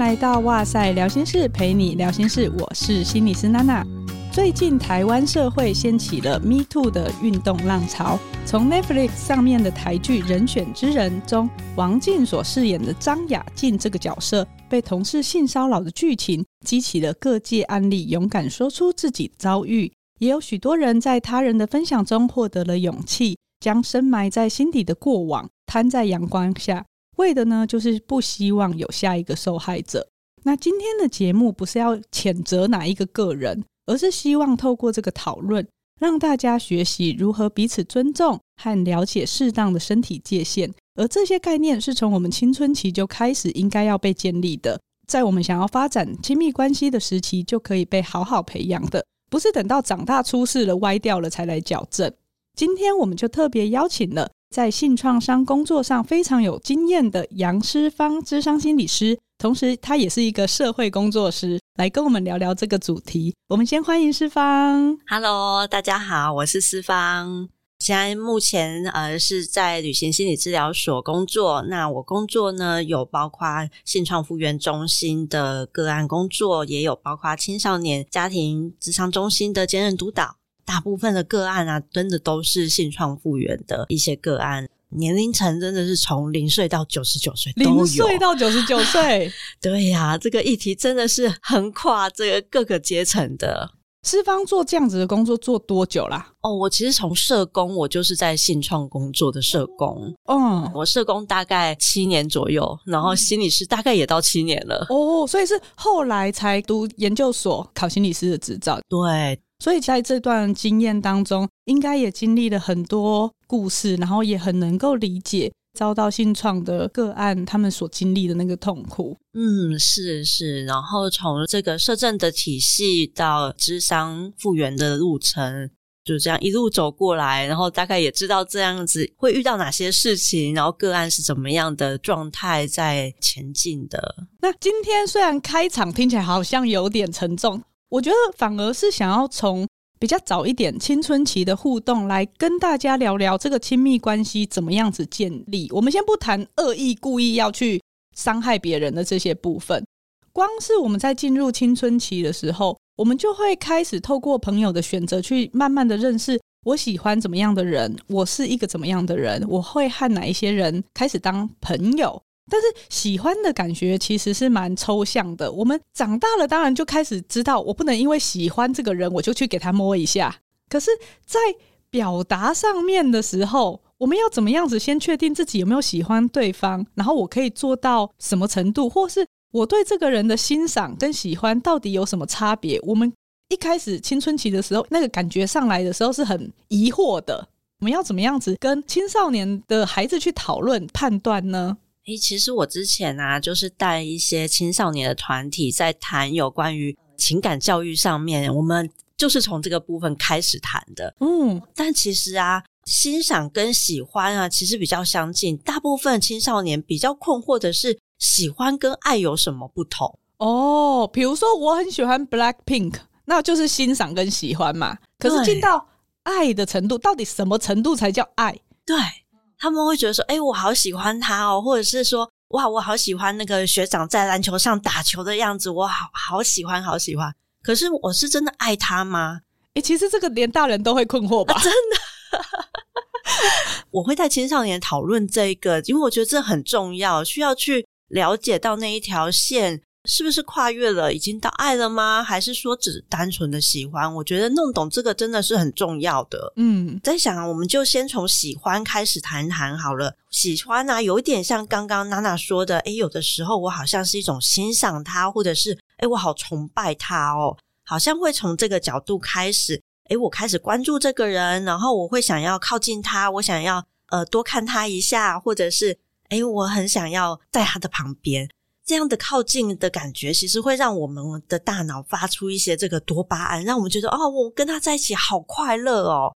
来到哇塞聊心室，陪你聊心事。我是心理师娜娜。最近台湾社会掀起了 Me Too 的运动浪潮。从 Netflix 上面的台剧《人选之人》中，王静所饰演的张雅静这个角色被同事性骚扰的剧情，激起了各界案例，勇敢说出自己的遭遇。也有许多人在他人的分享中获得了勇气，将深埋在心底的过往摊在阳光下。为的呢，就是不希望有下一个受害者。那今天的节目不是要谴责哪一个个人，而是希望透过这个讨论，让大家学习如何彼此尊重和了解适当的身体界限。而这些概念是从我们青春期就开始应该要被建立的，在我们想要发展亲密关系的时期就可以被好好培养的，不是等到长大出事了歪掉了才来矫正。今天我们就特别邀请了。在性创伤工作上非常有经验的杨诗芳智商心理师，同时他也是一个社会工作师，来跟我们聊聊这个主题。我们先欢迎诗芳。Hello，大家好，我是诗芳。现在目前呃是在旅行心理治疗所工作。那我工作呢有包括性创复原中心的个案工作，也有包括青少年家庭咨商中心的兼任督导。大部分的个案啊，真的都是性创复原的一些个案，年龄层真的是从零岁到九十九岁都有。零岁到九十九岁，对呀、啊，这个议题真的是横跨这个各个阶层的。诗芳做这样子的工作做多久啦？哦，我其实从社工，我就是在信创工作的社工。嗯，我社工大概七年左右，然后心理师大概也到七年了。哦，所以是后来才读研究所，考心理师的执照。对。所以在这段经验当中，应该也经历了很多故事，然后也很能够理解遭到性创的个案他们所经历的那个痛苦。嗯，是是。然后从这个社政的体系到智商复原的路程，就这样一路走过来，然后大概也知道这样子会遇到哪些事情，然后个案是怎么样的状态在前进的。那今天虽然开场听起来好像有点沉重。我觉得反而是想要从比较早一点青春期的互动来跟大家聊聊这个亲密关系怎么样子建立。我们先不谈恶意、故意要去伤害别人的这些部分，光是我们在进入青春期的时候，我们就会开始透过朋友的选择去慢慢的认识我喜欢怎么样的人，我是一个怎么样的人，我会和哪一些人开始当朋友。但是喜欢的感觉其实是蛮抽象的。我们长大了，当然就开始知道，我不能因为喜欢这个人，我就去给他摸一下。可是，在表达上面的时候，我们要怎么样子先确定自己有没有喜欢对方，然后我可以做到什么程度，或是我对这个人的欣赏跟喜欢到底有什么差别？我们一开始青春期的时候，那个感觉上来的时候是很疑惑的。我们要怎么样子跟青少年的孩子去讨论判断呢？诶，其实我之前啊，就是带一些青少年的团体在谈有关于情感教育上面，我们就是从这个部分开始谈的。嗯，但其实啊，欣赏跟喜欢啊，其实比较相近。大部分青少年比较困惑的是，喜欢跟爱有什么不同？哦，比如说我很喜欢 Blackpink，那就是欣赏跟喜欢嘛。可是进到爱的程度，到底什么程度才叫爱？对。他们会觉得说：“诶，我好喜欢他哦，或者是说，哇，我好喜欢那个学长在篮球上打球的样子，我好好喜欢，好喜欢。可是，我是真的爱他吗？诶，其实这个连大人都会困惑吧？啊，真的，我会带青少年讨论这个，因为我觉得这很重要，需要去了解到那一条线。”是不是跨越了，已经到爱了吗？还是说只单纯的喜欢？我觉得弄懂这个真的是很重要的。嗯，在想，我们就先从喜欢开始谈谈好了。喜欢啊，有一点像刚刚娜娜说的，诶，有的时候我好像是一种欣赏他，或者是诶，我好崇拜他哦，好像会从这个角度开始，诶，我开始关注这个人，然后我会想要靠近他，我想要呃多看他一下，或者是诶，我很想要在他的旁边。这样的靠近的感觉，其实会让我们的大脑发出一些这个多巴胺，让我们觉得哦，我跟他在一起好快乐哦。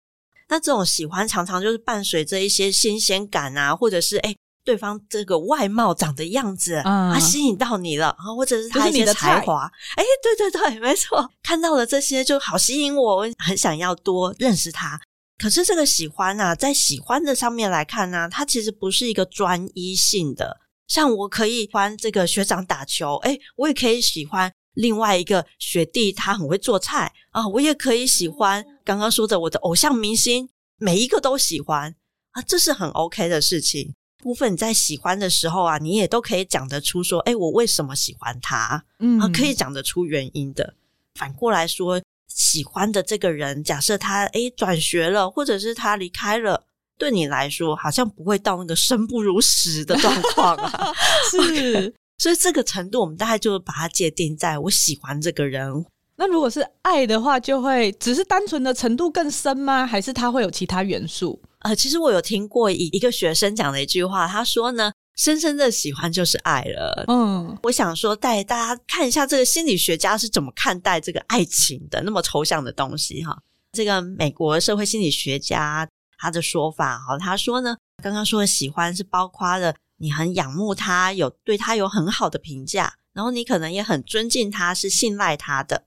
那这种喜欢常常就是伴随着一些新鲜感啊，或者是诶对方这个外貌长的样子，嗯，他吸引到你了，或者是他一些才华，诶对对对，没错，看到了这些就好吸引我，我很想要多认识他。可是这个喜欢啊，在喜欢的上面来看呢，它其实不是一个专一性的。像我可以喜欢这个学长打球，哎，我也可以喜欢另外一个学弟，他很会做菜啊，我也可以喜欢刚刚说的我的偶像明星，每一个都喜欢啊，这是很 OK 的事情。部分你在喜欢的时候啊，你也都可以讲得出说，哎，我为什么喜欢他？嗯，啊，可以讲得出原因的。反过来说，喜欢的这个人，假设他哎转学了，或者是他离开了。对你来说，好像不会到那个生不如死的状况啊。是，okay. 所以这个程度，我们大概就把它界定在我喜欢这个人。那如果是爱的话，就会只是单纯的程度更深吗？还是它会有其他元素？呃，其实我有听过一一个学生讲的一句话，他说呢，深深的喜欢就是爱了。嗯，我想说带大家看一下这个心理学家是怎么看待这个爱情的，那么抽象的东西哈。这个美国社会心理学家。他的说法哈，他说呢，刚刚说的喜欢是包括了你很仰慕他，有对他有很好的评价，然后你可能也很尊敬他，是信赖他的。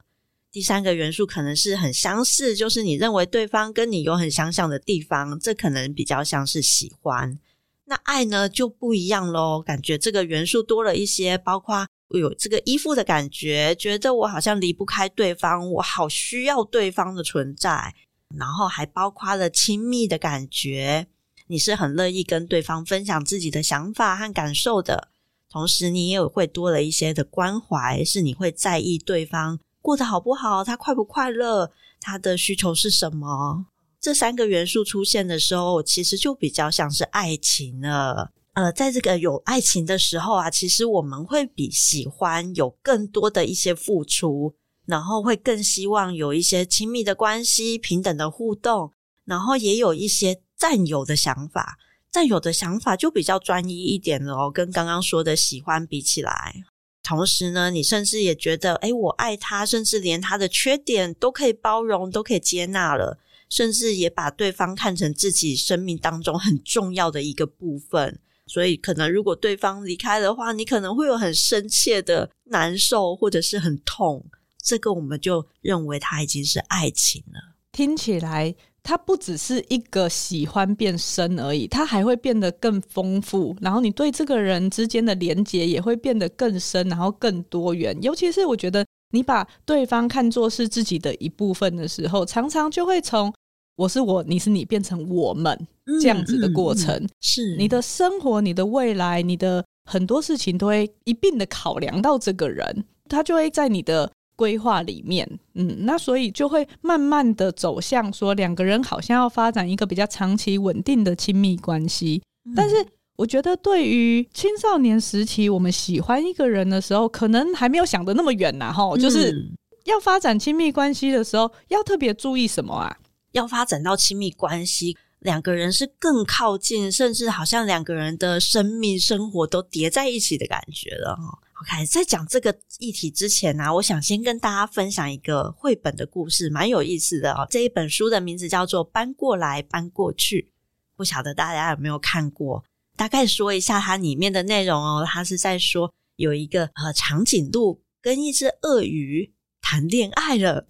第三个元素可能是很相似，就是你认为对方跟你有很相像的地方，这可能比较像是喜欢。那爱呢就不一样喽，感觉这个元素多了一些，包括有这个依附的感觉，觉得我好像离不开对方，我好需要对方的存在。然后还包括了亲密的感觉，你是很乐意跟对方分享自己的想法和感受的，同时你也会多了一些的关怀，是你会在意对方过得好不好，他快不快乐，他的需求是什么。这三个元素出现的时候，其实就比较像是爱情了。呃，在这个有爱情的时候啊，其实我们会比喜欢有更多的一些付出。然后会更希望有一些亲密的关系、平等的互动，然后也有一些占有的想法。占有的想法就比较专一一点了哦，跟刚刚说的喜欢比起来。同时呢，你甚至也觉得，诶，我爱他，甚至连他的缺点都可以包容，都可以接纳了，甚至也把对方看成自己生命当中很重要的一个部分。所以，可能如果对方离开的话，你可能会有很深切的难受，或者是很痛。这个我们就认为它已经是爱情了。听起来，它不只是一个喜欢变深而已，它还会变得更丰富。然后你对这个人之间的连接也会变得更深，然后更多元。尤其是我觉得，你把对方看作是自己的一部分的时候，常常就会从我是我，你是你，变成我们这样子的过程。嗯嗯嗯、是你的生活、你的未来、你的很多事情都会一并的考量到这个人，他就会在你的。规划里面，嗯，那所以就会慢慢的走向说两个人好像要发展一个比较长期稳定的亲密关系。嗯。但是我觉得对于青少年时期，我们喜欢一个人的时候，可能还没有想的那么远呐，哈，就是要发展亲密关系的时候，要特别注意什么啊？要发展到亲密关系，两个人是更靠近，甚至好像两个人的生命生活都叠在一起的感觉了，哈。OK，在讲这个议题之前呢、我想先跟大家分享一个绘本的故事，蛮有意思的哦。这一本书的名字叫做《搬过来搬过去》，不晓得大家有没有看过？大概说一下它里面的内容哦。它是在说有一个呃长颈鹿跟一只鳄鱼谈恋爱了。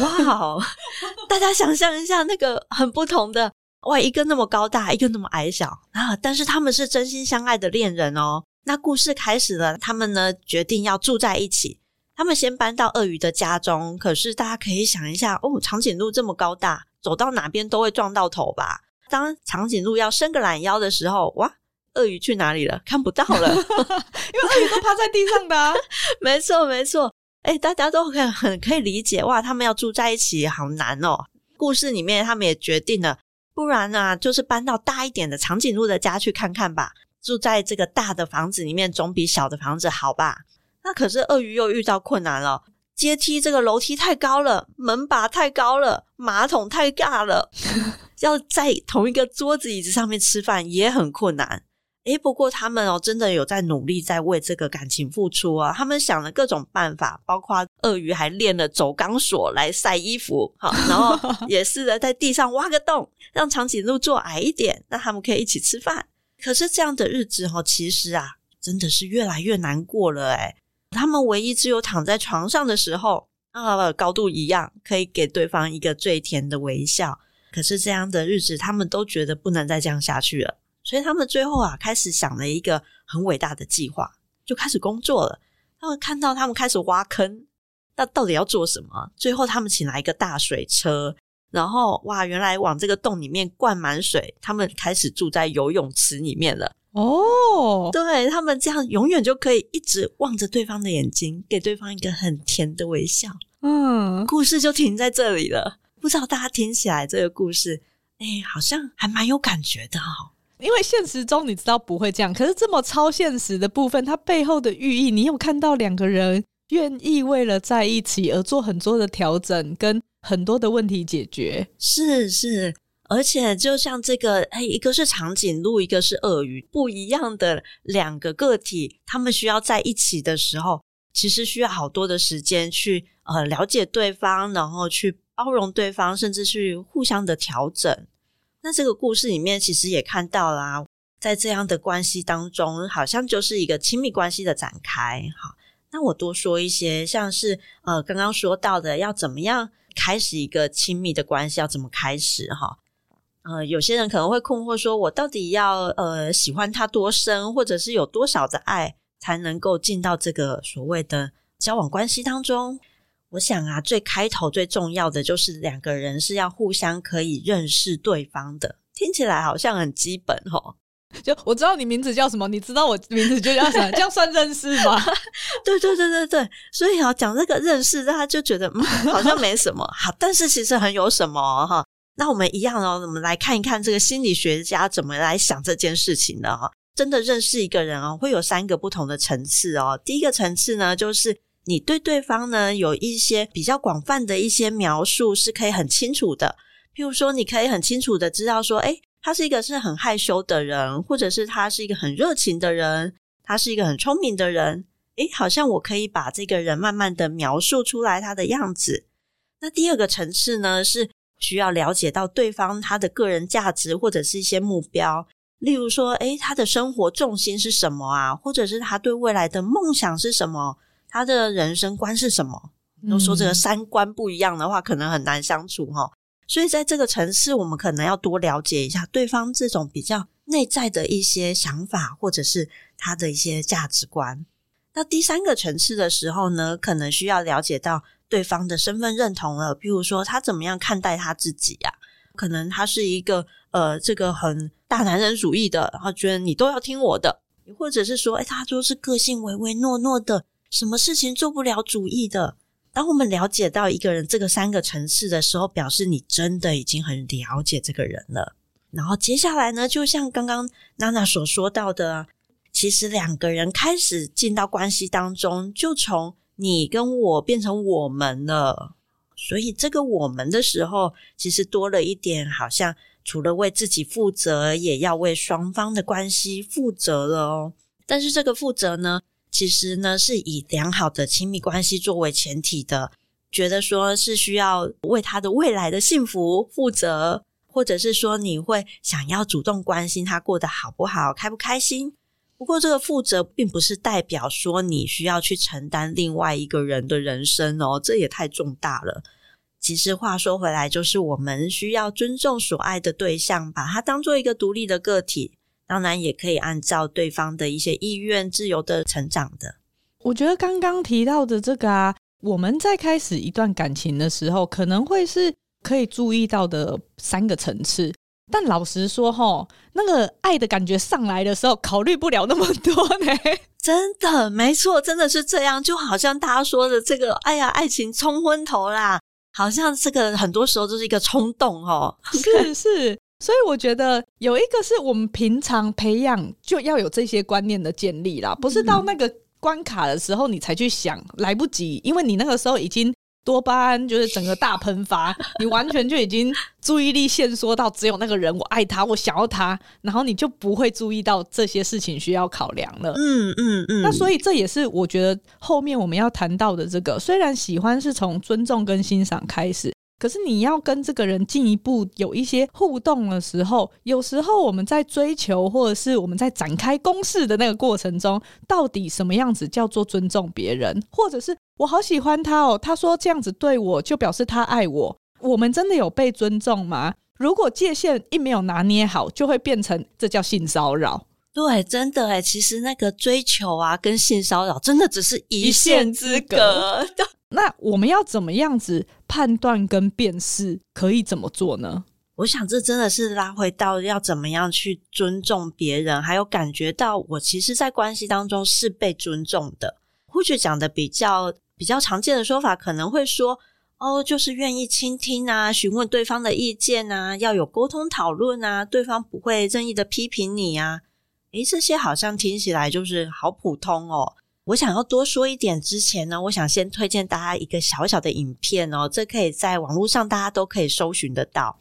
哇，大家想象一下，那个很不同的哇，一个那么高大，一个那么矮小啊，但是他们是真心相爱的恋人哦。那故事开始了，他们呢决定要住在一起。他们先搬到鳄鱼的家中，可是大家可以想一下，哦，长颈鹿这么高大，走到哪边都会撞到头吧？当长颈鹿要伸个懒腰的时候，哇，鳄鱼去哪里了？看不到了，因为鳄鱼都趴在地上的啊。没错，没错。诶，大家都很很可以理解，哇，他们要住在一起好难哦。故事里面他们也决定了，不然呢，就是搬到大一点的长颈鹿的家去看看吧。住在这个大的房子里面，总比小的房子好吧？那可是鳄鱼又遇到困难了，阶梯这个楼梯太高了，门把太高了，马桶太尬了，要在同一个桌子椅子上面吃饭也很困难。诶，不过他们哦，真的有在努力，在为这个感情付出啊。他们想了各种办法，包括鳄鱼还练了走钢索来晒衣服，好，然后 也试着在地上挖个洞，让长颈鹿坐矮一点，让他们可以一起吃饭。可是这样的日子哈，其实啊，真的是越来越难过了诶。他们唯一只有躺在床上的时候啊，高度一样，可以给对方一个最甜的微笑。可是这样的日子，他们都觉得不能再这样下去了。所以他们最后啊，开始想了一个很伟大的计划，就开始工作了。他们看到他们开始挖坑，那到底要做什么？最后他们请来一个大水车，然后哇，原来往这个洞里面灌满水，他们开始住在游泳池里面了。哦，对，他们这样永远就可以一直望着对方的眼睛，给对方一个很甜的微笑。嗯，故事就停在这里了。不知道大家听起来这个故事，哎，好像还蛮有感觉的哦。因为现实中你知道不会这样，可是这么超现实的部分，它背后的寓意，你有看到两个人愿意为了在一起而做很多的调整，跟很多的问题解决。是是。而且，就像这个，哎，一个是长颈鹿，一个是鳄鱼，不一样的两个个体，他们需要在一起的时候，其实需要好多的时间去呃了解对方，然后去包容对方，甚至去互相的调整。那这个故事里面，其实也看到啦，在这样的关系当中，好像就是一个亲密关系的展开。好，那我多说一些，像是呃刚刚说到的，要怎么样开始一个亲密的关系，要怎么开始哈？呃，有些人可能会困惑说，我到底要呃喜欢他多深，或者是有多少的爱，才能够进到这个所谓的交往关系当中？我想啊，最开头最重要的就是两个人是要互相可以认识对方的。听起来好像很基本哦，就我知道你名字叫什么，你知道我名字就叫什么，这样算认识吗？对对对对对，所以啊，讲这个认识，大家就觉得嗯，好像没什么，好，但是其实很有什么哈。那我们一样哦，我们来看一看这个心理学家怎么来想这件事情的哈。真的认识一个人哦，会有三个不同的层次哦。第一个层次呢，就是你对对方呢有一些比较广泛的一些描述，是可以很清楚的。譬如说，你可以很清楚的知道说，诶，他是一个是很害羞的人，或者是他是一个很热情的人，他是一个很聪明的人。诶，好像我可以把这个人慢慢的描述出来他的样子。那第二个层次呢是。需要了解到对方他的个人价值或者是一些目标，例如说，诶，他的生活重心是什么啊？或者是他对未来的梦想是什么？他的人生观是什么？都说这个三观不一样的话，可能很难相处哈。所以在这个层次，我们可能要多了解一下对方这种比较内在的一些想法，或者是他的一些价值观。那第三个层次的时候呢，可能需要了解到。对方的身份认同了，比如说他怎么样看待他自己呀、啊？可能他是一个呃，这个很大男人主义的，然后觉得你都要听我的，或者是说，哎，他就是个性唯唯诺诺的，什么事情做不了主意的。当我们了解到一个人这个三个层次的时候，表示你真的已经很了解这个人了。然后接下来呢，就像刚刚娜娜所说到的，其实两个人开始进到关系当中，就从。你跟我变成我们了，所以这个我们的时候，其实多了一点，好像除了为自己负责，也要为双方的关系负责了哦。但是这个负责呢，其实呢是以良好的亲密关系作为前提的，觉得说是需要为他的未来的幸福负责，或者是说你会想要主动关心他过得好不好，开不开心。不过，这个负责并不是代表说你需要去承担另外一个人的人生哦，这也太重大了。其实话说回来，就是我们需要尊重所爱的对象，把他当做一个独立的个体，当然也可以按照对方的一些意愿自由的成长的。我觉得刚刚提到的这个啊，我们在开始一段感情的时候，可能会是可以注意到的三个层次。但老实说，齁，那个爱的感觉上来的时候，考虑不了那么多呢。真的，没错，真的是这样。就好像大家说的这个，哎呀，爱情冲昏头啦，好像这个很多时候就是一个冲动哦。是 是，所以我觉得有一个是我们平常培养就要有这些观念的建立啦，不是到那个关卡的时候你才去想，来不及，因为你那个时候已经。多巴胺就是整个大喷发，你完全就已经注意力限缩到只有那个人，我爱他，我想要他，然后你就不会注意到这些事情需要考量了。嗯嗯嗯。那所以这也是我觉得后面我们要谈到的这个，虽然喜欢是从尊重跟欣赏开始。可是你要跟这个人进一步有一些互动的时候，有时候我们在追求或者是我们在展开攻势的那个过程中，到底什么样子叫做尊重别人，或者是我好喜欢他哦，他说这样子对我就表示他爱我，我们真的有被尊重吗？如果界限一没有拿捏好，就会变成这叫性骚扰。对，真的哎，其实那个追求啊，跟性骚扰真的只是一线之隔。那我们要怎么样子判断跟辨识？可以怎么做呢？我想这真的是拉回到要怎么样去尊重别人，还有感觉到我其实，在关系当中是被尊重的。或许讲的比较比较常见的说法，可能会说：“哦，就是愿意倾听啊，询问对方的意见啊，要有沟通讨论啊，对方不会任意的批评你啊。”诶，这些好像听起来就是好普通哦。我想要多说一点之前呢，我想先推荐大家一个小小的影片哦，这可以在网络上大家都可以搜寻得到。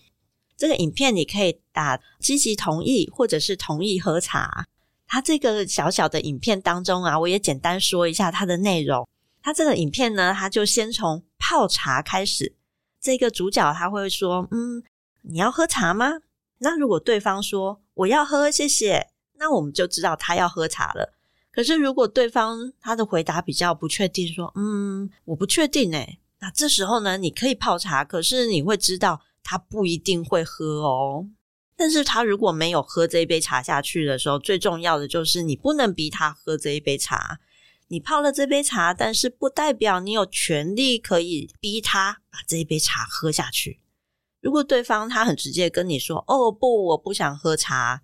这个影片你可以打积极同意或者是同意喝茶。它这个小小的影片当中啊，我也简单说一下它的内容。它这个影片呢，它就先从泡茶开始。这个主角他会说：“嗯，你要喝茶吗？”那如果对方说：“我要喝，谢谢。”那我们就知道他要喝茶了。可是，如果对方他的回答比较不确定，说“嗯，我不确定”诶，那这时候呢，你可以泡茶，可是你会知道他不一定会喝哦。但是他如果没有喝这一杯茶下去的时候，最重要的就是你不能逼他喝这一杯茶。你泡了这杯茶，但是不代表你有权利可以逼他把这一杯茶喝下去。如果对方他很直接跟你说：“哦，不，我不想喝茶。”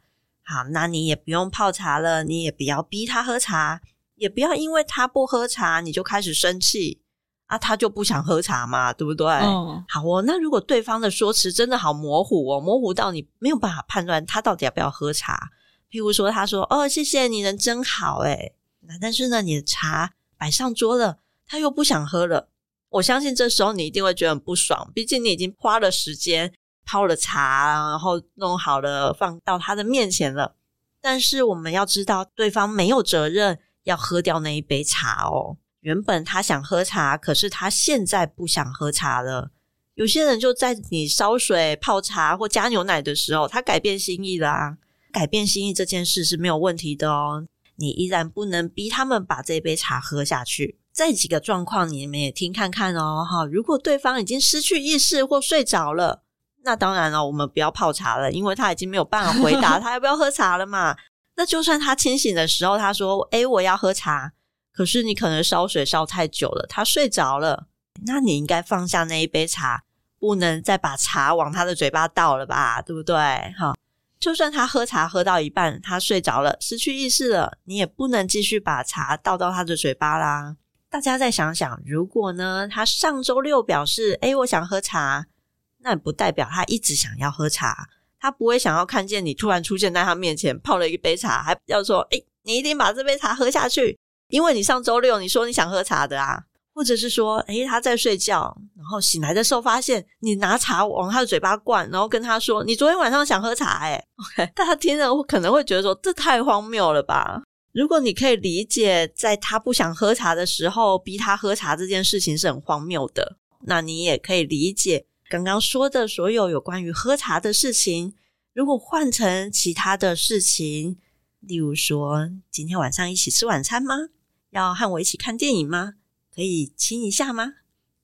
好，那你也不用泡茶了，你也不要逼他喝茶，也不要因为他不喝茶你就开始生气啊，他就不想喝茶嘛，对不对？嗯，好哦。那如果对方的说辞真的好模糊哦，模糊到你没有办法判断他到底要不要喝茶。譬如说，他说：“哦，谢谢你人真好。”诶，那但是呢，你的茶摆上桌了，他又不想喝了。我相信这时候你一定会觉得很不爽，毕竟你已经花了时间。泡了茶，然后弄好了放到他的面前了。但是我们要知道，对方没有责任要喝掉那一杯茶哦。原本他想喝茶，可是他现在不想喝茶了。有些人就在你烧水泡茶或加牛奶的时候，他改变心意了啊。改变心意这件事是没有问题的哦。你依然不能逼他们把这杯茶喝下去。这几个状况你们也听看看哦。哈，如果对方已经失去意识或睡着了。那当然了，我们不要泡茶了，因为他已经没有办法回答 他要不要喝茶了嘛。那就算他清醒的时候，他说：“哎，我要喝茶。”可是你可能烧水烧太久了，他睡着了。那你应该放下那一杯茶，不能再把茶往他的嘴巴倒了吧？对不对？哈，就算他喝茶喝到一半，他睡着了，失去意识了，你也不能继续把茶倒到他的嘴巴啦。大家再想想，如果呢，他上周六表示：“哎，我想喝茶。”那不代表他一直想要喝茶，他不会想要看见你突然出现在他面前泡了一杯茶，还要说：“诶，你一定把这杯茶喝下去，因为你上周六你说你想喝茶的啊。”或者是说：“诶，他在睡觉，然后醒来的时候发现你拿茶往他的嘴巴灌，然后跟他说：‘你昨天晚上想喝茶。’诶，OK，大家听了可能会觉得说这太荒谬了吧？如果你可以理解，在他不想喝茶的时候逼他喝茶这件事情是很荒谬的，那你也可以理解。刚刚说的所有有关于喝茶的事情，如果换成其他的事情，例如说今天晚上一起吃晚餐吗？要和我一起看电影吗？可以亲一下吗？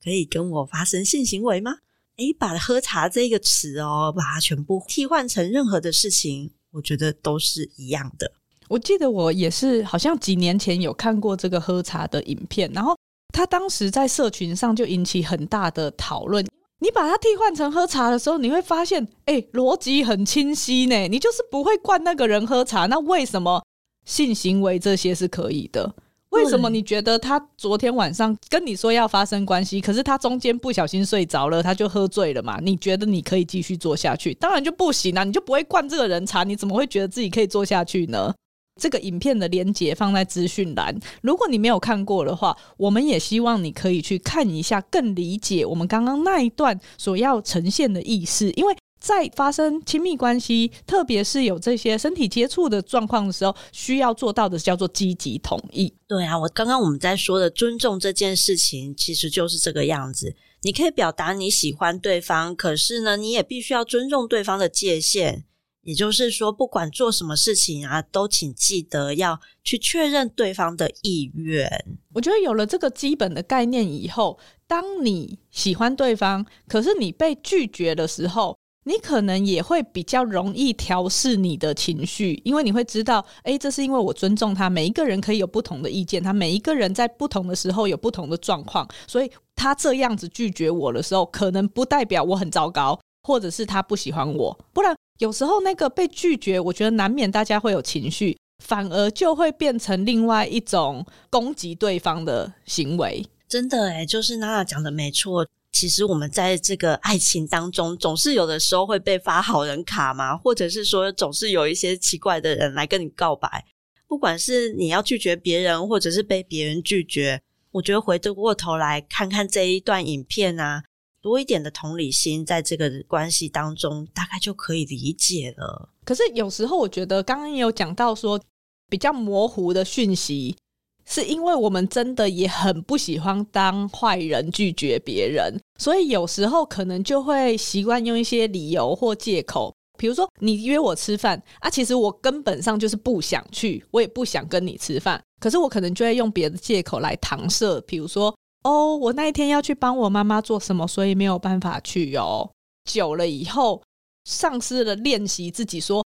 可以跟我发生性行为吗？诶，把喝茶这个词哦，把它全部替换成任何的事情，我觉得都是一样的。我记得我也是，好像几年前有看过这个喝茶的影片，然后他当时在社群上就引起很大的讨论。你把它替换成喝茶的时候，你会发现，哎，逻辑很清晰呢。你就是不会灌那个人喝茶，那为什么性行为这些是可以的？为什么你觉得他昨天晚上跟你说要发生关系，可是他中间不小心睡着了，他就喝醉了嘛？你觉得你可以继续做下去？当然就不行啊！你就不会灌这个人茶，你怎么会觉得自己可以做下去呢？这个影片的连接放在资讯栏，如果你没有看过的话，我们也希望你可以去看一下，更理解我们刚刚那一段所要呈现的意思。因为在发生亲密关系，特别是有这些身体接触的状况的时候，需要做到的叫做积极同意。对啊，我刚刚我们在说的尊重这件事情，其实就是这个样子。你可以表达你喜欢对方，可是呢，你也必须要尊重对方的界限。也就是说，不管做什么事情啊，都请记得要去确认对方的意愿。我觉得有了这个基本的概念以后，当你喜欢对方，可是你被拒绝的时候，你可能也会比较容易调试你的情绪，因为你会知道，诶，这是因为我尊重他，每一个人可以有不同的意见，他每一个人在不同的时候有不同的状况，所以他这样子拒绝我的时候，可能不代表我很糟糕，或者是他不喜欢我。不然有时候那个被拒绝，我觉得难免大家会有情绪，反而就会变成另外一种攻击对方的行为。真的诶，就是娜娜讲的没错。其实我们在这个爱情当中，总是有的时候会被发好人卡嘛，或者是说总是有一些奇怪的人来跟你告白。不管是你要拒绝别人，或者是被别人拒绝，我觉得回过过头来看看这一段影片啊，多一点的同理心，在这个关系当中，大概就可以理解了。可是有时候我觉得，刚刚也有讲到说，比较模糊的讯息。是因为我们真的也很不喜欢当坏人拒绝别人，所以有时候可能就会习惯用一些理由或借口，比如说你约我吃饭啊，其实我根本上就是不想去，我也不想跟你吃饭，可是我可能就会用别的借口来搪塞，比如说哦，我那一天要去帮我妈妈做什么，所以没有办法去哦。久了以后，丧失了练习自己说。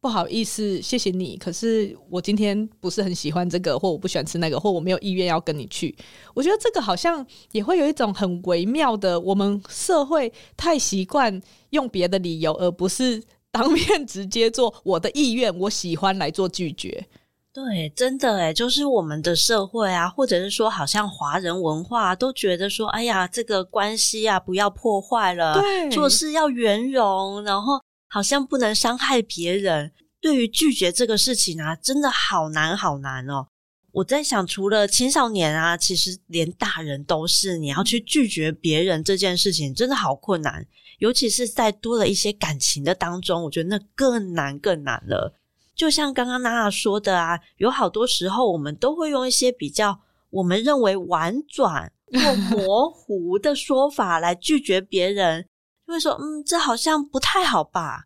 不好意思，谢谢你。可是我今天不是很喜欢这个，或我不喜欢吃那个，或我没有意愿要跟你去。我觉得这个好像也会有一种很微妙的，我们社会太习惯用别的理由，而不是当面直接做我的意愿，我喜欢来做拒绝。对，真的诶，就是我们的社会啊，或者是说，好像华人文化都觉得说，哎呀，这个关系啊，不要破坏了，对，做事要圆融，然后。好像不能伤害别人。对于拒绝这个事情啊，真的好难好难哦。我在想，除了青少年啊，其实连大人都是，你要去拒绝别人这件事情，真的好困难。尤其是在多了一些感情的当中，我觉得那更难更难了。就像刚刚娜娜说的啊，有好多时候我们都会用一些比较我们认为婉转或 模糊的说法来拒绝别人。就会说，嗯，这好像不太好吧？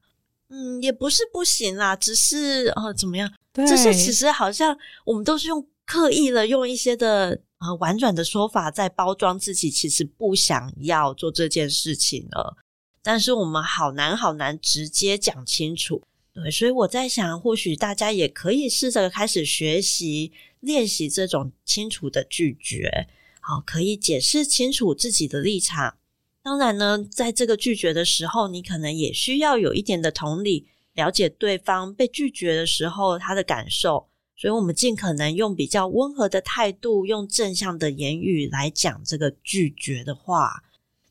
嗯，也不是不行啦，只是呃，怎么样？对，这是其实好像我们都是用刻意的用一些的呃婉转的说法在包装自己，其实不想要做这件事情了。但是我们好难好难直接讲清楚，对，所以我在想，或许大家也可以试着开始学习练习这种清楚的拒绝，好，可以解释清楚自己的立场。当然呢，在这个拒绝的时候，你可能也需要有一点的同理，了解对方被拒绝的时候他的感受。所以，我们尽可能用比较温和的态度，用正向的言语来讲这个拒绝的话。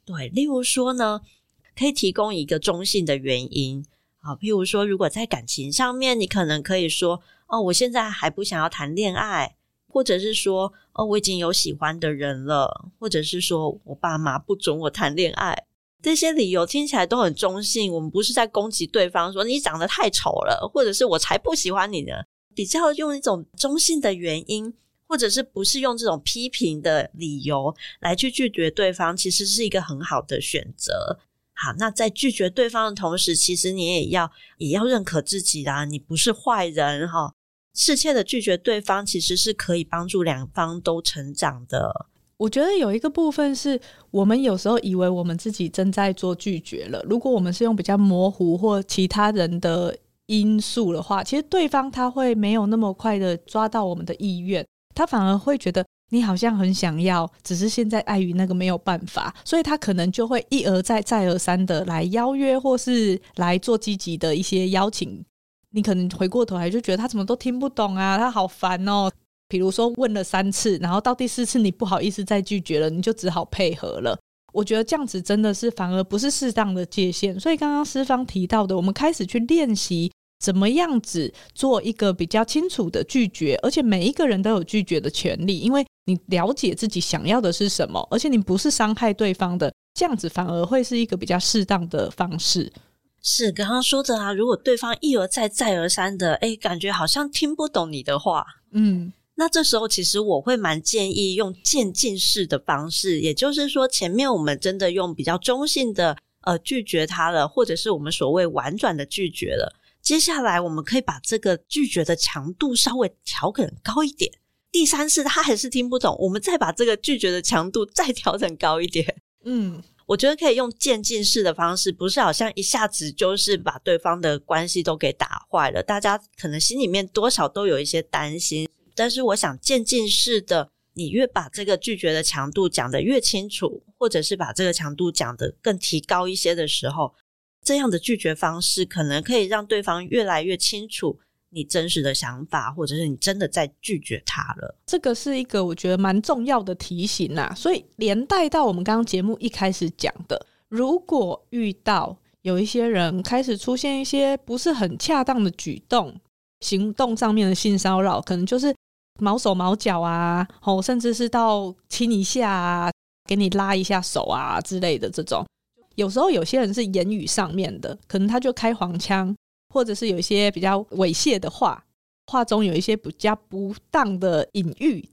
对，例如说呢，可以提供一个中性的原因啊，譬如说，如果在感情上面，你可能可以说：“哦，我现在还不想要谈恋爱。”或者是说，哦，我已经有喜欢的人了，或者是说我爸妈不准我谈恋爱，这些理由听起来都很中性。我们不是在攻击对方，说你长得太丑了，或者是我才不喜欢你呢。比较用一种中性的原因，或者是不是用这种批评的理由来去拒绝对方，其实是一个很好的选择。好，那在拒绝对方的同时，其实你也要也要认可自己啦，你不是坏人哈。适切的拒绝对方，其实是可以帮助两方都成长的。我觉得有一个部分是我们有时候以为我们自己正在做拒绝了。如果我们是用比较模糊或其他人的因素的话，其实对方他会没有那么快的抓到我们的意愿，他反而会觉得你好像很想要，只是现在碍于那个没有办法，所以他可能就会一而再、再而三的来邀约，或是来做积极的一些邀请。你可能回过头来就觉得他怎么都听不懂啊，他好烦哦。比如说问了三次，然后到第四次你不好意思再拒绝了，你就只好配合了。我觉得这样子真的是反而不是适当的界限。所以刚刚诗芳提到的，我们开始去练习怎么样子做一个比较清楚的拒绝，而且每一个人都有拒绝的权利，因为你了解自己想要的是什么，而且你不是伤害对方的，这样子反而会是一个比较适当的方式。是刚刚说的啊，如果对方一而再、再而三的，哎，感觉好像听不懂你的话，嗯，那这时候其实我会蛮建议用渐进式的方式，也就是说，前面我们真的用比较中性的呃拒绝他了，或者是我们所谓婉转的拒绝了，接下来我们可以把这个拒绝的强度稍微调整高一点。第三次他还是听不懂，我们再把这个拒绝的强度再调整高一点，嗯。我觉得可以用渐进式的方式，不是好像一下子就是把对方的关系都给打坏了。大家可能心里面多少都有一些担心，但是我想渐进式的，你越把这个拒绝的强度讲得越清楚，或者是把这个强度讲得更提高一些的时候，这样的拒绝方式可能可以让对方越来越清楚。你真实的想法，或者是你真的在拒绝他了，这个是一个我觉得蛮重要的提醒呐。所以连带到我们刚刚节目一开始讲的，如果遇到有一些人开始出现一些不是很恰当的举动、行动上面的性骚扰，可能就是毛手毛脚啊，哦，甚至是到亲一下啊，给你拉一下手啊之类的这种。有时候有些人是言语上面的，可能他就开黄腔。或者是有一些比较猥亵的话，话中有一些比较不当的隐喻，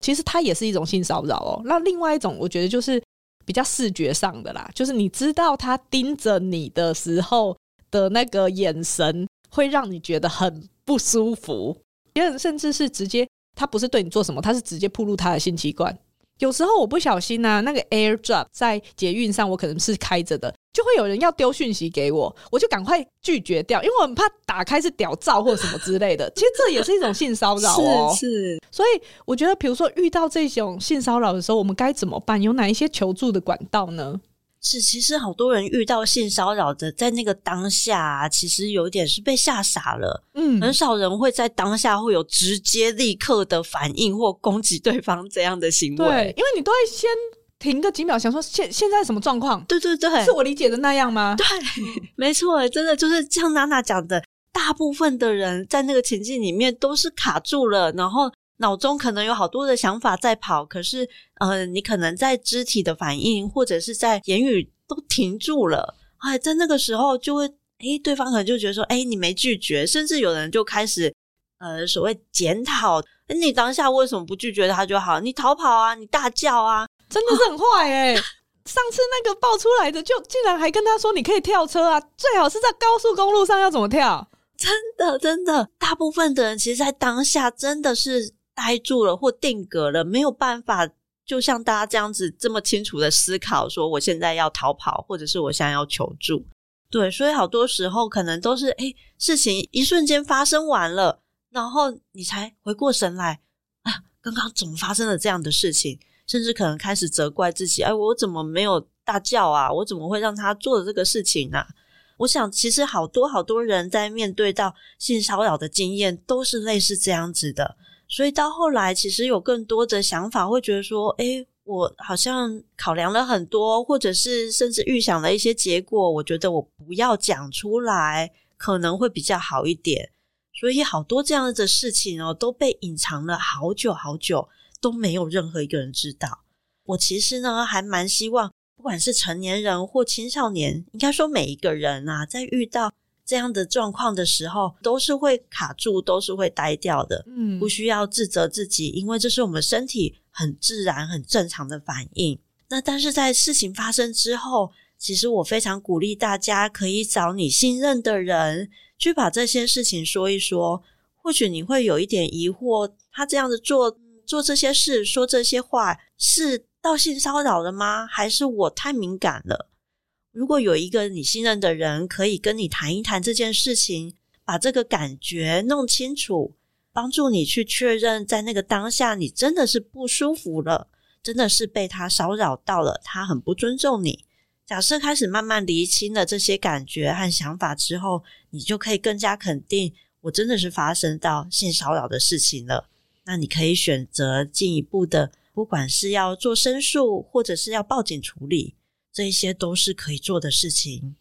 其实它也是一种性骚扰哦。那另外一种，我觉得就是比较视觉上的啦，就是你知道他盯着你的时候的那个眼神，会让你觉得很不舒服。有人甚至是直接，他不是对你做什么，他是直接暴露他的性器官。有时候我不小心啊，那个 AirDrop 在捷运上，我可能是开着的。就会有人要丢讯息给我，我就赶快拒绝掉，因为我很怕打开是屌照或什么之类的。其实这也是一种性骚扰哦。是是，所以我觉得，比如说遇到这种性骚扰的时候，我们该怎么办？有哪一些求助的管道呢？是，其实好多人遇到性骚扰的，在那个当下啊，其实有点是被吓傻了。嗯，很少人会在当下会有直接立刻的反应或攻击对方这样的行为。对，因为你都会先。停个几秒，想说现现在什么状况？对对对，是我理解的那样吗？对，没错，真的就是像娜娜讲的，大部分的人在那个情境里面都是卡住了，然后脑中可能有好多的想法在跑，可是呃，你可能在肢体的反应或者是在言语都停住了，哎，在那个时候就会，哎，对方可能就觉得说，哎，你没拒绝，甚至有人就开始呃，所谓检讨，你当下为什么不拒绝他就好？你逃跑啊，你大叫啊。真的是很坏哎、欸！上次那个爆出来的，就竟然还跟他说：“你可以跳车啊，最好是在高速公路上要怎么跳？”真的，真的，大部分的人其实，在当下真的是呆住了或定格了，没有办法，就像大家这样子这么清楚的思考，说我现在要逃跑，或者是我现在要求助。对，所以好多时候可能都是，哎，事情一瞬间发生完了，然后你才回过神来，啊，刚刚怎么发生了这样的事情？甚至可能开始责怪自己，哎，我怎么没有大叫啊？我怎么会让他做的这个事情呢？我想，其实好多好多人在面对到性骚扰的经验，都是类似这样子的。所以到后来，其实有更多的想法，会觉得说，哎，我好像考量了很多，或者是甚至预想了一些结果，我觉得我不要讲出来，可能会比较好一点。所以好多这样的事情哦，都被隐藏了好久好久。都没有任何一个人知道。我其实呢，还蛮希望，不管是成年人或青少年，应该说每一个人啊，在遇到这样的状况的时候，都是会卡住，都是会呆掉的。嗯，不需要自责自己，因为这是我们身体很自然、很正常的反应。那但是在事情发生之后，其实我非常鼓励大家可以找你信任的人去把这些事情说一说。或许你会有一点疑惑，他这样子做。做这些事，说这些话，是到性骚扰了吗？还是我太敏感了？如果有一个你信任的人，可以跟你谈一谈这件事情，把这个感觉弄清楚，帮助你去确认，在那个当下，你真的是不舒服了，真的是被他骚扰到了，他很不尊重你。假设开始慢慢厘清了这些感觉和想法之后，你就可以更加肯定，我真的是发生到性骚扰的事情了。那你可以选择进一步的，不管是要做申诉，或者是要报警处理，这一些都是可以做的事情。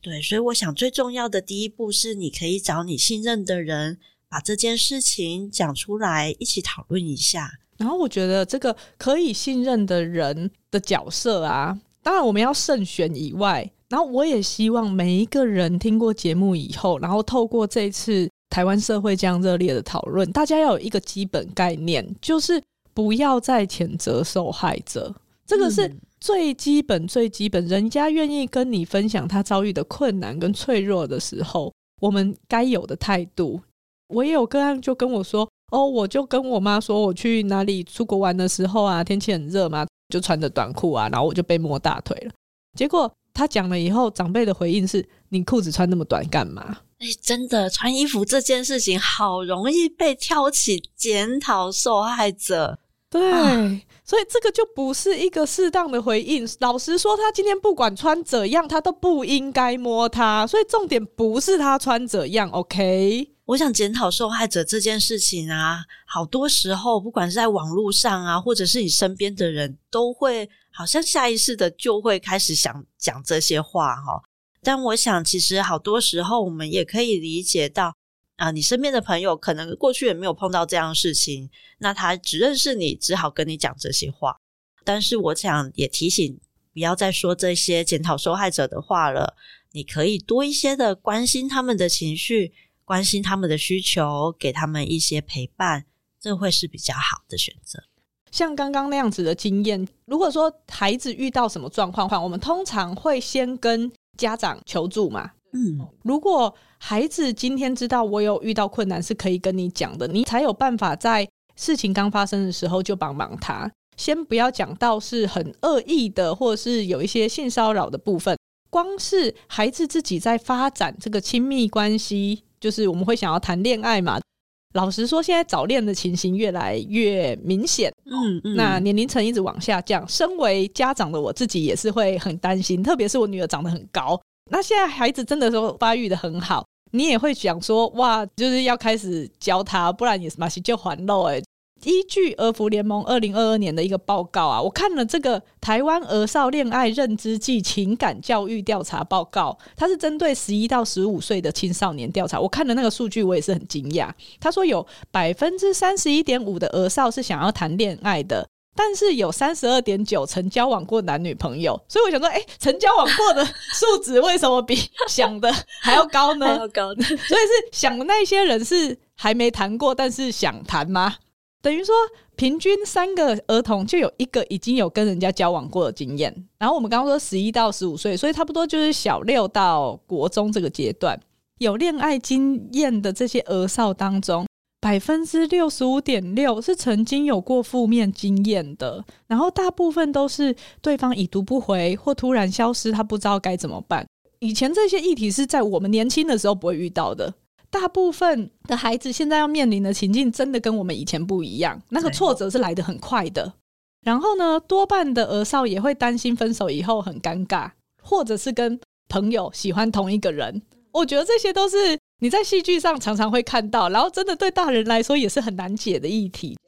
对，所以我想最重要的第一步是，你可以找你信任的人，把这件事情讲出来，一起讨论一下。然后我觉得这个可以信任的人的角色啊，当然我们要慎选以外，然后我也希望每一个人听过节目以后，然后透过这一次。台湾社会这样热烈的讨论，大家要有一个基本概念，就是不要再谴责受害者。这个是最基本、最基本。人家愿意跟你分享他遭遇的困难跟脆弱的时候，我们该有的态度。我也有个案就跟我说：“哦，我就跟我妈说，我去哪里出国玩的时候啊，天气很热嘛，就穿着短裤啊，然后我就被摸大腿了。”结果他讲了以后，长辈的回应是：“你裤子穿那么短干嘛？”哎，真的，穿衣服这件事情好容易被挑起检讨受害者。对，啊、所以这个就不是一个适当的回应。老实说，他今天不管穿怎样，他都不应该摸他。所以重点不是他穿怎样，OK？我想检讨受害者这件事情啊，好多时候不管是在网络上啊，或者是你身边的人都会好像下意识的就会开始想讲这些话哈。但我想，其实好多时候我们也可以理解到，啊，你身边的朋友可能过去也没有碰到这样的事情，那他只认识你，只好跟你讲这些话。但是我想也提醒，不要再说这些检讨受害者的话了。你可以多一些的关心他们的情绪，关心他们的需求，给他们一些陪伴，这会是比较好的选择。像刚刚那样子的经验，如果说孩子遇到什么状况的话，我们通常会先跟家长求助嘛，嗯，如果孩子今天知道我有遇到困难，是可以跟你讲的，你才有办法在事情刚发生的时候就帮忙他。先不要讲到是很恶意的，或者是有一些性骚扰的部分，光是孩子自己在发展这个亲密关系，就是我们会想要谈恋爱嘛。老实说，现在早恋的情形越来越明显，嗯嗯，那年龄层一直往下降。身为家长的我自己也是会很担心，特别是我女儿长得很高，那现在孩子真的说发育的很好，你也会想说哇，就是要开始教他，不然也是马上就还漏哎。依据儿福联盟二零二二年的一个报告啊，我看了这个台湾儿少恋爱认知暨情感教育调查报告，它是针对十一到十五岁的青少年调查。我看了那个数据，我也是很惊讶。他说有百分之三十一点五的儿少是想要谈恋爱的，但是有三十二点九曾交往过男女朋友。所以我想说，哎、欸，曾交往过的数值为什么比想的还要高呢？还要高呢？所以是想的那些人是还没谈过，但是想谈吗？等于说，平均三个儿童就有一个已经有跟人家交往过的经验。然后我们刚刚说十一到十五岁，所以差不多就是小六到国中这个阶段，有恋爱经验的这些儿少当中，百分之六十五点六是曾经有过负面经验的。然后大部分都是对方已读不回或突然消失，他不知道该怎么办。以前这些议题是在我们年轻的时候不会遇到的。大部分的孩子现在要面临的情境，真的跟我们以前不一样。那个挫折是来得很快的。然后呢，多半的儿少也会担心分手以后很尴尬，或者是跟朋友喜欢同一个人。我觉得这些都是你在戏剧上常常会看到，然后真的对大人来说也是很难解的议题。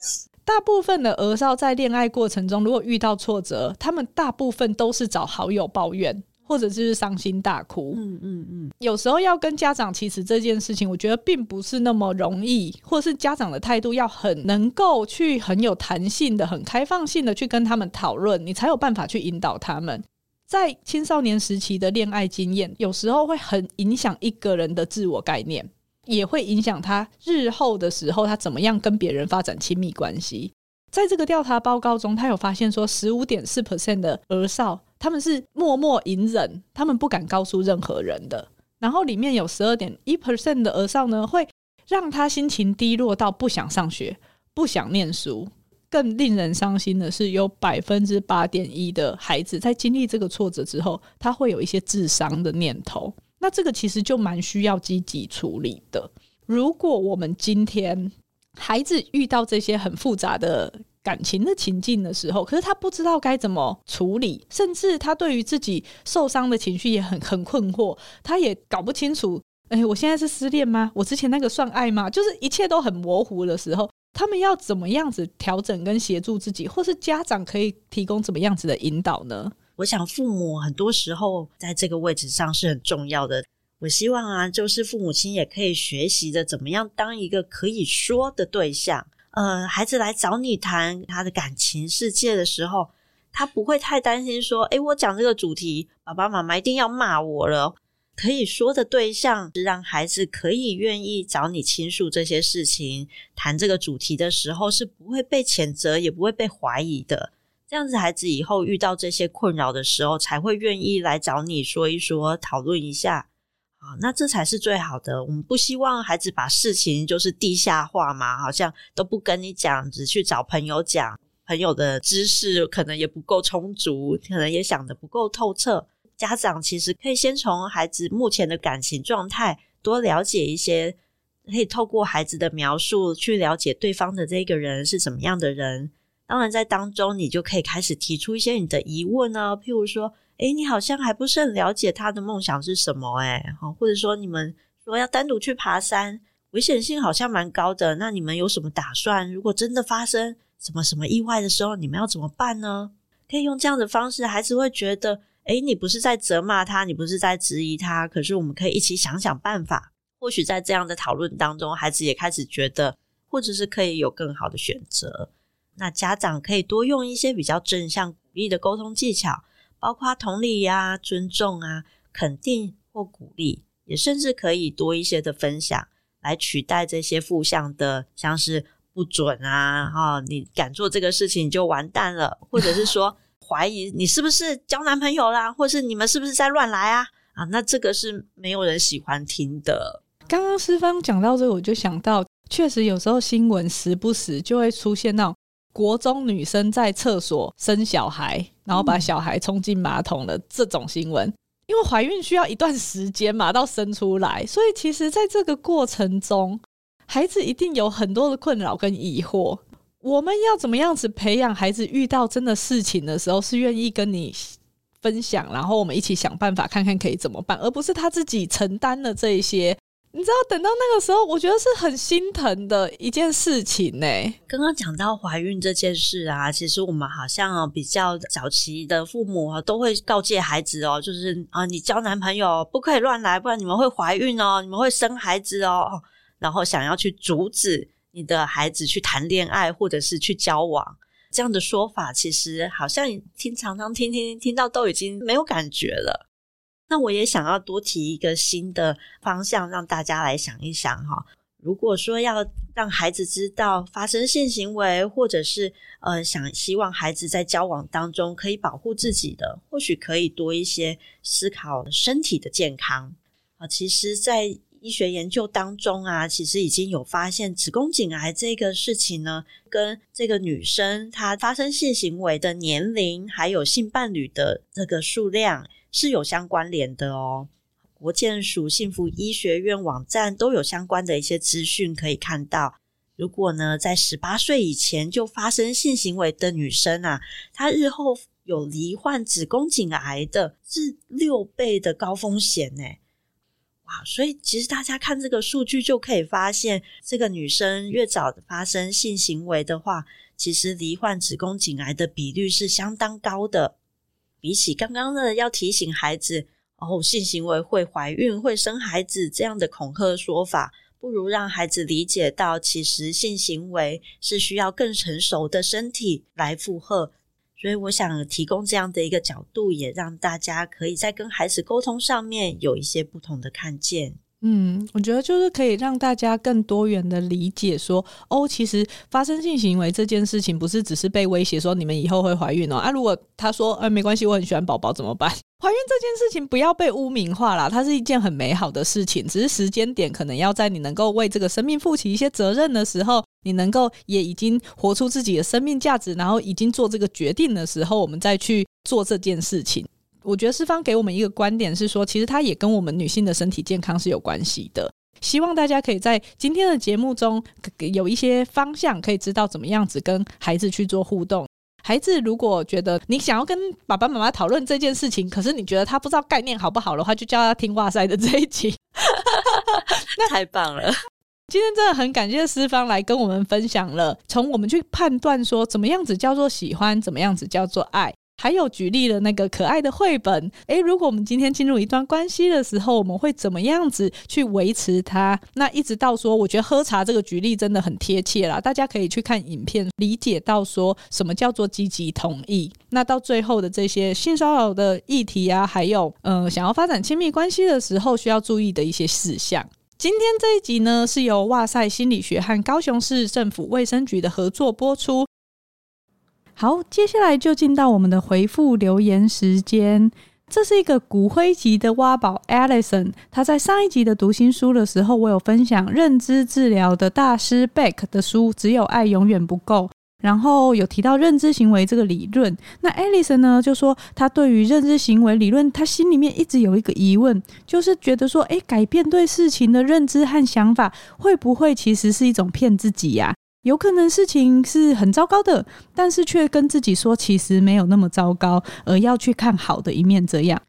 大部分的儿少在恋爱过程中，如果遇到挫折，他们大部分都是找好友抱怨。或者就是伤心大哭，嗯嗯嗯，有时候要跟家长其实这件事情，我觉得并不是那么容易，或是家长的态度要很能够去很有弹性的、很开放性的去跟他们讨论，你才有办法去引导他们。在青少年时期的恋爱经验，有时候会很影响一个人的自我概念，也会影响他日后的时候他怎么样跟别人发展亲密关系。在这个调查报告中，他有发现说，十五点四 percent 的儿少。他们是默默隐忍，他们不敢告诉任何人的。然后里面有十二点一 percent 的儿少呢，会让他心情低落到不想上学、不想念书。更令人伤心的是，有百分之八点一的孩子在经历这个挫折之后，他会有一些自伤的念头。那这个其实就蛮需要积极处理的。如果我们今天孩子遇到这些很复杂的，感情的情境的时候，可是他不知道该怎么处理，甚至他对于自己受伤的情绪也很很困惑，他也搞不清楚，哎，我现在是失恋吗？我之前那个算爱吗？就是一切都很模糊的时候，他们要怎么样子调整跟协助自己，或是家长可以提供怎么样子的引导呢？我想父母很多时候在这个位置上是很重要的。我希望啊，就是父母亲也可以学习着怎么样当一个可以说的对象。呃，孩子来找你谈他的感情世界的时候，他不会太担心说：“诶，我讲这个主题，爸爸妈妈一定要骂我了。”可以说的对象是让孩子可以愿意找你倾诉这些事情，谈这个主题的时候是不会被谴责，也不会被怀疑的。这样子，孩子以后遇到这些困扰的时候，才会愿意来找你说一说，讨论一下。啊，那这才是最好的。我们不希望孩子把事情就是地下化嘛，好像都不跟你讲，只去找朋友讲。朋友的知识可能也不够充足，可能也想得不够透彻。家长其实可以先从孩子目前的感情状态多了解一些，可以透过孩子的描述去了解对方的这个人是怎么样的人。当然，在当中你就可以开始提出一些你的疑问呢，譬如说，诶，你好像还不是很了解他的梦想是什么，诶，或者说你们说要单独去爬山，危险性好像蛮高的，那你们有什么打算？如果真的发生什么什么意外的时候，你们要怎么办呢？可以用这样的方式，孩子会觉得，诶，你不是在责骂他，你不是在质疑他，可是我们可以一起想想办法。或许在这样的讨论当中，孩子也开始觉得，或者是可以有更好的选择。那家长可以多用一些比较正向鼓励的沟通技巧，包括同理呀、尊重啊、肯定或鼓励，也甚至可以多一些的分享，来取代这些负向的，像是。不准啊！哈、你敢做这个事情就完蛋了，或者是说怀疑你是不是交男朋友啦，或是你们是不是在乱来啊？啊，那这个是没有人喜欢听的。刚刚诗芳讲到这个，我就想到，确实有时候新闻时不时就会出现那种国中女生在厕所生小孩，然后把小孩冲进马桶的这种新闻。因为怀孕需要一段时间嘛，到生出来，所以其实在这个过程中。孩子一定有很多的困扰跟疑惑，我们要怎么样子培养孩子遇到真的事情的时候是愿意跟你分享，然后我们一起想办法看看可以怎么办，而不是他自己承担了这一些。你知道，等到那个时候，我觉得是很心疼的一件事情呢。刚刚讲到怀孕这件事啊，其实我们好像比较早期的父母啊都会告诫孩子哦，就是啊，你交男朋友不可以乱来，不然你们会怀孕哦，你们会生孩子哦。然后想要去阻止你的孩子去谈恋爱，或者是去交往，这样的说法，其实好像听常常听听听到都已经没有感觉了。那我也想要多提一个新的方向，让大家来想一想哈。如果说要让孩子知道发生性行为，或者是呃想希望孩子在交往当中可以保护自己的，或许可以多一些思考身体的健康啊。其实，在医学研究当中啊，其实已经有发现子宫颈癌这个事情呢，跟这个女生她发生性行为的年龄，还有性伴侣的这个数量是有相关联的哦。国健署幸福医学院网站都有相关的一些资讯可以看到。如果呢，在十八岁以前就发生性行为的女生啊，她日后有罹患子宫颈癌的是六倍的高风险呢。哇，所以其实大家看这个数据就可以发现，这个女生越早发生性行为的话，其实罹患子宫颈癌的比率是相当高的。比起刚刚的要提醒孩子哦，性行为会怀孕、会生孩子这样的恐吓说法，不如让孩子理解到，其实性行为是需要更成熟的身体来负荷。所以我想提供这样的一个角度，也让大家可以在跟孩子沟通上面有一些不同的看见。嗯，我觉得就是可以让大家更多元的理解说，哦，其实发生性行为这件事情不是只是被威胁说你们以后会怀孕哦。啊，如果他说，哎，没关系，我很喜欢宝宝，怎么办？怀孕这件事情不要被污名化啦，它是一件很美好的事情，只是时间点可能要在你能够为这个生命负起一些责任的时候，你能够也已经活出自己的生命价值，然后已经做这个决定的时候，我们再去做这件事情。我觉得诗芳给我们一个观点是说，其实它也跟我们女性的身体健康是有关系的。希望大家可以在今天的节目中有一些方向，可以知道怎么样子跟孩子去做互动。孩子如果觉得你想要跟爸爸妈妈讨论这件事情，可是你觉得他不知道概念好不好的话，就叫他听哇塞的这一集。那太棒了！今天真的很感谢思芳来跟我们分享了，从我们去判断说怎么样子叫做喜欢，怎么样子叫做爱。还有举例了那个可爱的绘本，诶，如果我们今天进入一段关系的时候，我们会怎么样子去维持它？那一直到说，我觉得喝茶这个举例真的很贴切啦，大家可以去看影片，理解到说什么叫做积极同意。那到最后的这些性骚扰的议题啊，还有呃想要发展亲密关系的时候需要注意的一些事项。今天这一集呢，是由哇塞心理学和高雄市政府卫生局的合作播出。好，接下来就进到我们的回复留言时间。这是一个骨灰级的挖宝，Alison 他在上一集的读心书的时候，我有分享认知治疗的大师 Beck 的书《只有爱永远不够》。然后有提到认知行为这个理论。那 Alison 呢就说，他对于认知行为理论，他心里面一直有一个疑问，就是觉得说，诶，改变对事情的认知和想法，会不会其实是一种骗自己呀？有可能事情是很糟糕的，但是却跟自己说其实没有那么糟糕，而要去看好的一面，这样。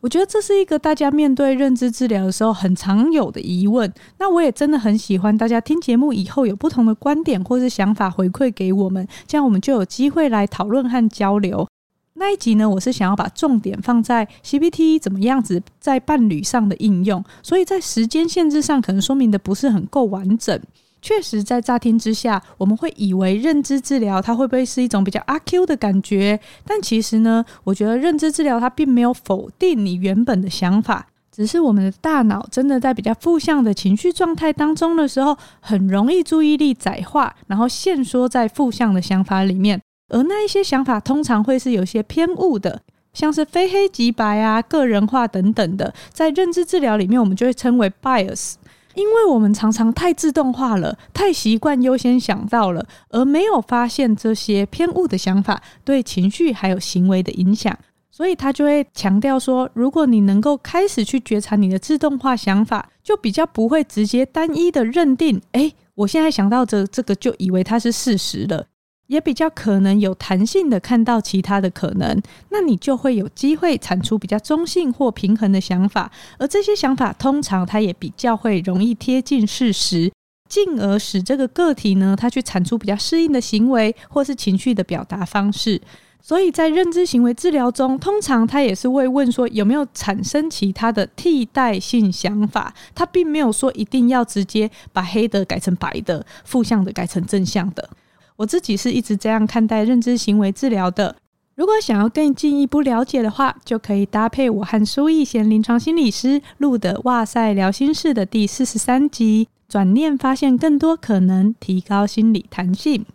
我觉得这是一个大家面对认知治疗的时候很常有的疑问。那我也真的很喜欢大家听节目以后有不同的观点或是想法回馈给我们，这样我们就有机会来讨论和交流。那一集呢，我是想要把重点放在 CBT 怎么样子在伴侣上的应用，所以在时间限制上可能说明的不是很够完整。确实，在乍听之下，我们会以为认知治疗它会不会是一种比较阿 Q 的感觉？但其实呢，我觉得认知治疗它并没有否定你原本的想法，只是我们的大脑真的在比较负向的情绪状态当中的时候，很容易注意力窄化，然后限缩在负向的想法里面。而那一些想法通常会是有些偏误的，像是非黑即白啊、个人化等等的，在认知治疗里面，我们就会称为 bias。因为我们常常太自动化了，太习惯优先想到了，而没有发现这些偏误的想法对情绪还有行为的影响，所以他就会强调说，如果你能够开始去觉察你的自动化想法，就比较不会直接单一的认定，诶，我现在想到这这个就以为它是事实了。也比较可能有弹性的看到其他的可能，那你就会有机会产出比较中性或平衡的想法，而这些想法通常它也比较会容易贴近事实，进而使这个个体呢，它去产出比较适应的行为或是情绪的表达方式。所以在认知行为治疗中，通常它也是会问说有没有产生其他的替代性想法，它并没有说一定要直接把黑的改成白的，负向的改成正向的。我自己是一直这样看待认知行为治疗的。如果想要更进一步了解的话，就可以搭配我和苏逸贤临床心理师录的《哇塞聊心事》的第四十三集，转念发现更多可能，提高心理弹性。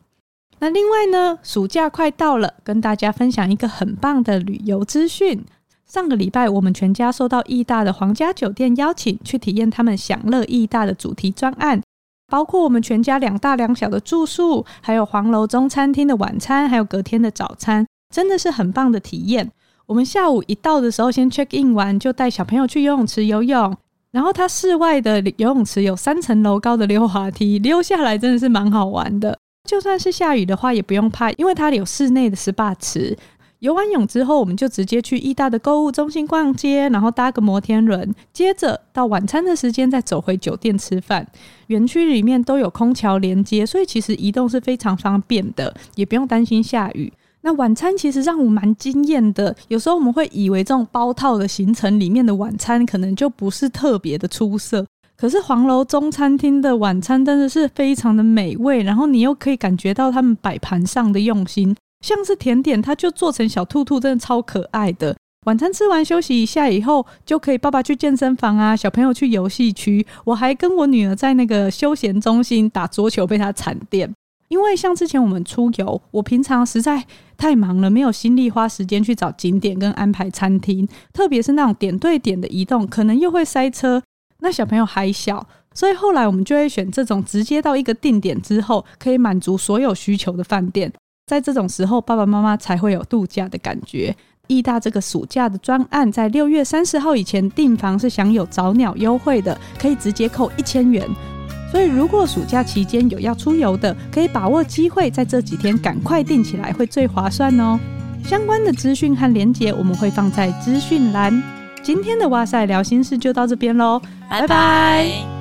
那另外呢，暑假快到了，跟大家分享一个很棒的旅游资讯。上个礼拜，我们全家受到义大的皇家酒店邀请，去体验他们享乐义大的主题专案。包括我们全家两大两小的住宿，还有黄楼中餐厅的晚餐，还有隔天的早餐，真的是很棒的体验。我们下午一到的时候，先 check in 完，就带小朋友去游泳池游泳。然后它室外的游泳池有三层楼高的溜滑梯，溜下来真的是蛮好玩的。就算是下雨的话，也不用怕，因为它有室内的 SPA 池。游完泳之后，我们就直接去义大的购物中心逛街，然后搭个摩天轮，接着到晚餐的时间再走回酒店吃饭。园区里面都有空桥连接，所以其实移动是非常方便的，也不用担心下雨。那晚餐其实让我蛮惊艳的，有时候我们会以为这种包套的行程里面的晚餐可能就不是特别的出色，可是黄楼中餐厅的晚餐真的是非常的美味，然后你又可以感觉到他们摆盘上的用心。像是甜点，它就做成小兔兔，真的超可爱的。晚餐吃完休息一下以后，就可以爸爸去健身房啊，小朋友去游戏区。我还跟我女儿在那个休闲中心打桌球，被她惨电。因为像之前我们出游，我平常实在太忙了，没有心力花时间去找景点跟安排餐厅，特别是那种点对点的移动，可能又会塞车。那小朋友还小，所以后来我们就会选这种直接到一个定点之后，可以满足所有需求的饭店。在这种时候，爸爸妈妈才会有度假的感觉。义大这个暑假的专案，在六月三十号以前订房是享有早鸟优惠的，可以直接扣一千元。所以，如果暑假期间有要出游的，可以把握机会，在这几天赶快订起来，会最划算哦。相关的资讯和连结，我们会放在资讯栏。今天的哇塞聊心事就到这边喽，拜拜。